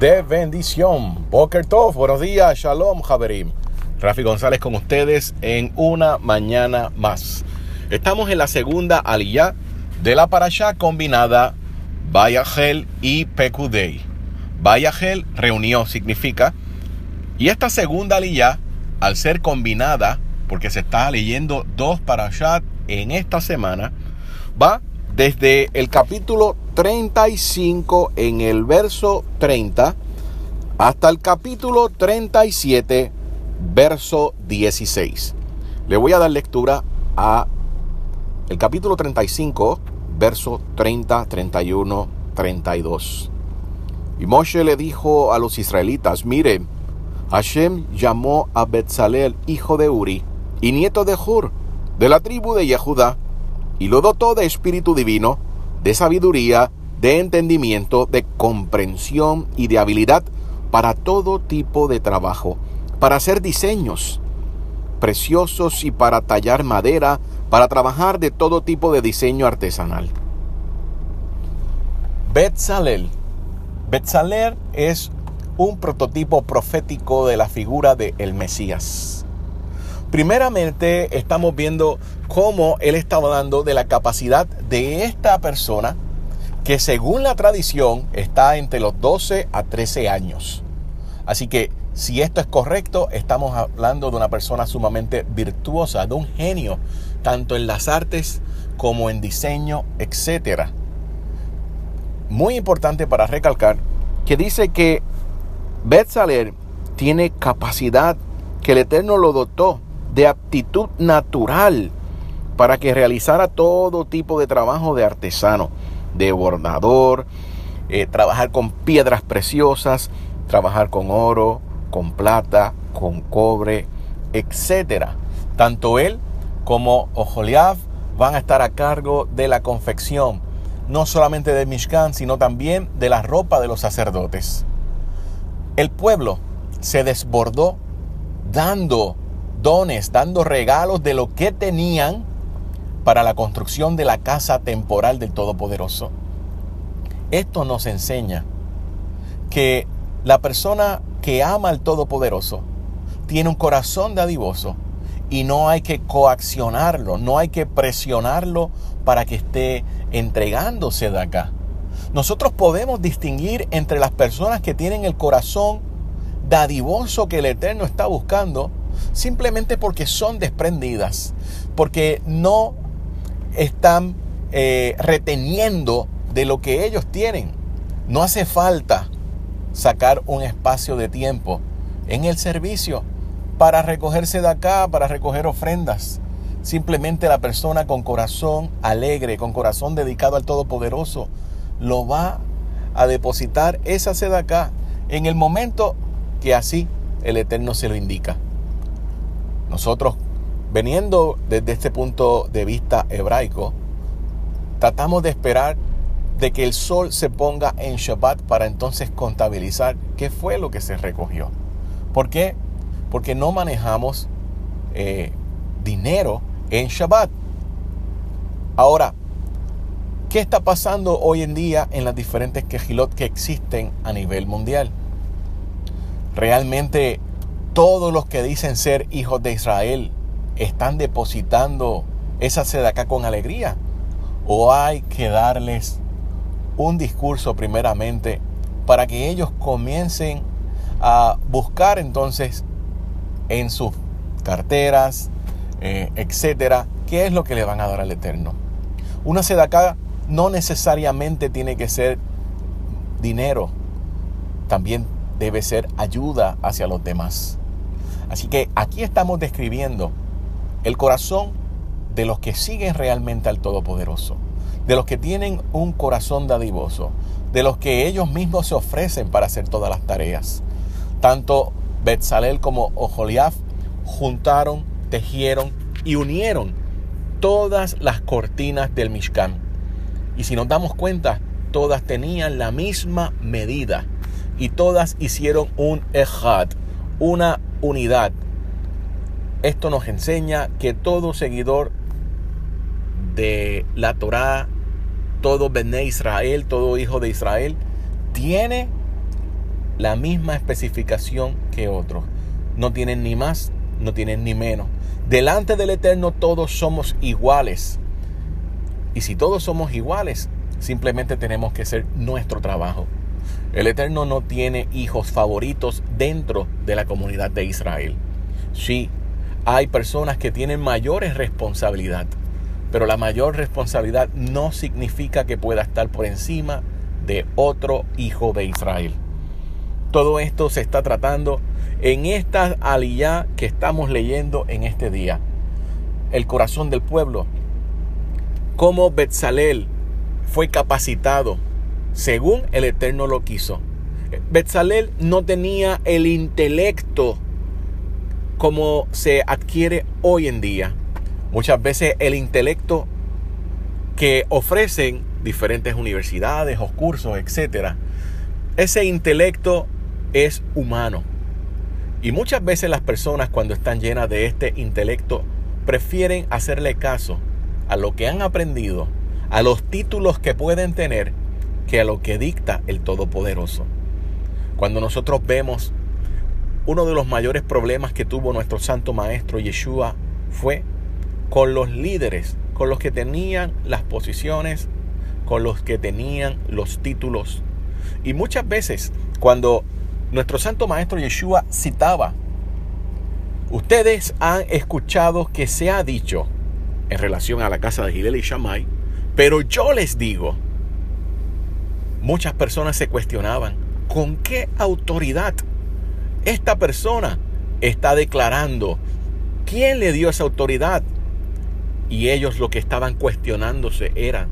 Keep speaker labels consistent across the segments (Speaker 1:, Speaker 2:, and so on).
Speaker 1: De bendición. Boker Tov, buenos días, Shalom, Javerim. Rafi González con ustedes en una mañana más. Estamos en la segunda aliyah de la parasha combinada Bayahel y Pekudei. Bayahel reunió significa y esta segunda aliyah al ser combinada porque se está leyendo dos parashat en esta semana va desde el capítulo 35 en el verso 30 hasta el capítulo 37 verso 16. Le voy a dar lectura a el capítulo 35 verso 30, 31, 32. Y Moshe le dijo a los israelitas, miren, Hashem llamó a Betzalel, hijo de Uri, y nieto de Hur, de la tribu de Yehuda, y lo dotó de espíritu divino, de sabiduría, de entendimiento, de comprensión y de habilidad para todo tipo de trabajo, para hacer diseños preciosos y para tallar madera, para trabajar de todo tipo de diseño artesanal. Betzalel. Betzalel es un prototipo profético de la figura de el Mesías. Primeramente estamos viendo cómo él estaba hablando de la capacidad de esta persona que según la tradición está entre los 12 a 13 años. Así que si esto es correcto, estamos hablando de una persona sumamente virtuosa, de un genio, tanto en las artes como en diseño, etc. Muy importante para recalcar que dice que Betzaler tiene capacidad que el Eterno lo dotó de aptitud natural para que realizara todo tipo de trabajo de artesano, de bordador, eh, trabajar con piedras preciosas, trabajar con oro, con plata, con cobre, etc. Tanto él como Ojoliab van a estar a cargo de la confección, no solamente de Mishkan, sino también de la ropa de los sacerdotes. El pueblo se desbordó dando dones, dando regalos de lo que tenían para la construcción de la casa temporal del Todopoderoso. Esto nos enseña que la persona que ama al Todopoderoso tiene un corazón dadivoso y no hay que coaccionarlo, no hay que presionarlo para que esté entregándose de acá. Nosotros podemos distinguir entre las personas que tienen el corazón dadivoso que el Eterno está buscando simplemente porque son desprendidas, porque no están eh, reteniendo de lo que ellos tienen. No hace falta sacar un espacio de tiempo en el servicio para recogerse de acá, para recoger ofrendas. Simplemente la persona con corazón alegre, con corazón dedicado al Todopoderoso, lo va a depositar esa sed acá en el momento que así el Eterno se lo indica. Nosotros, veniendo desde este punto de vista hebraico, tratamos de esperar de que el sol se ponga en Shabbat para entonces contabilizar qué fue lo que se recogió. ¿Por qué? Porque no manejamos eh, dinero en Shabbat. Ahora, ¿qué está pasando hoy en día en las diferentes quejilot que existen a nivel mundial? Realmente todos los que dicen ser hijos de Israel están depositando esa sed acá con alegría? ¿O hay que darles un discurso primeramente para que ellos comiencen a buscar entonces en sus carteras, eh, etcétera, qué es lo que le van a dar al Eterno? Una sed acá no necesariamente tiene que ser dinero, también debe ser ayuda hacia los demás. Así que aquí estamos describiendo el corazón de los que siguen realmente al Todopoderoso, de los que tienen un corazón dadivoso, de los que ellos mismos se ofrecen para hacer todas las tareas. Tanto Betzalel como Ojoliaf juntaron, tejieron y unieron todas las cortinas del Mishkan. Y si nos damos cuenta, todas tenían la misma medida y todas hicieron un ejad, una unidad. Esto nos enseña que todo seguidor de la Torá, todo Bené Israel, todo hijo de Israel, tiene la misma especificación que otros. No tienen ni más, no tienen ni menos. Delante del Eterno todos somos iguales. Y si todos somos iguales, simplemente tenemos que hacer nuestro trabajo. El Eterno no tiene hijos favoritos dentro de la comunidad de Israel. Sí, hay personas que tienen mayores responsabilidad, pero la mayor responsabilidad no significa que pueda estar por encima de otro hijo de Israel. Todo esto se está tratando en esta aliyá que estamos leyendo en este día. El corazón del pueblo. Cómo Betzalel fue capacitado según el Eterno lo quiso. Betzalel no tenía el intelecto como se adquiere hoy en día. Muchas veces el intelecto que ofrecen diferentes universidades o cursos, etc. Ese intelecto es humano. Y muchas veces las personas cuando están llenas de este intelecto prefieren hacerle caso a lo que han aprendido, a los títulos que pueden tener, que a lo que dicta el Todopoderoso. Cuando nosotros vemos uno de los mayores problemas que tuvo nuestro Santo Maestro Yeshua fue con los líderes, con los que tenían las posiciones, con los que tenían los títulos. Y muchas veces cuando nuestro Santo Maestro Yeshua citaba, ustedes han escuchado que se ha dicho en relación a la casa de Gilel y Shammai, pero yo les digo, muchas personas se cuestionaban, ¿con qué autoridad esta persona está declarando quién le dio esa autoridad. Y ellos lo que estaban cuestionándose era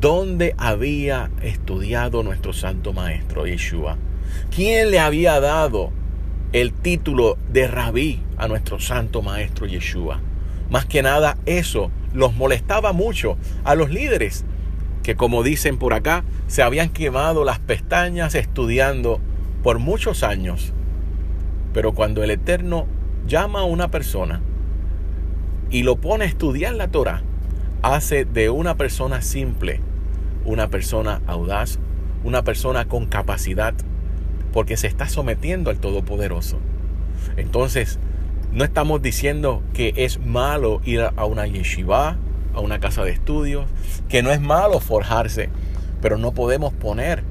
Speaker 1: dónde había estudiado nuestro santo maestro Yeshua. ¿Quién le había dado el título de rabí a nuestro santo maestro Yeshua? Más que nada eso los molestaba mucho a los líderes que como dicen por acá, se habían quemado las pestañas estudiando por muchos años pero cuando el Eterno llama a una persona y lo pone a estudiar la Torah, hace de una persona simple una persona audaz, una persona con capacidad, porque se está sometiendo al Todopoderoso. Entonces, no estamos diciendo que es malo ir a una yeshiva, a una casa de estudios, que no es malo forjarse, pero no podemos poner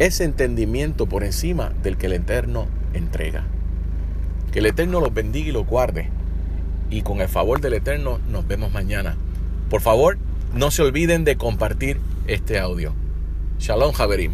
Speaker 1: ese entendimiento por encima del que el Eterno entrega. Que el Eterno los bendiga y los guarde. Y con el favor del Eterno nos vemos mañana. Por favor, no se olviden de compartir este audio. Shalom, Javerim.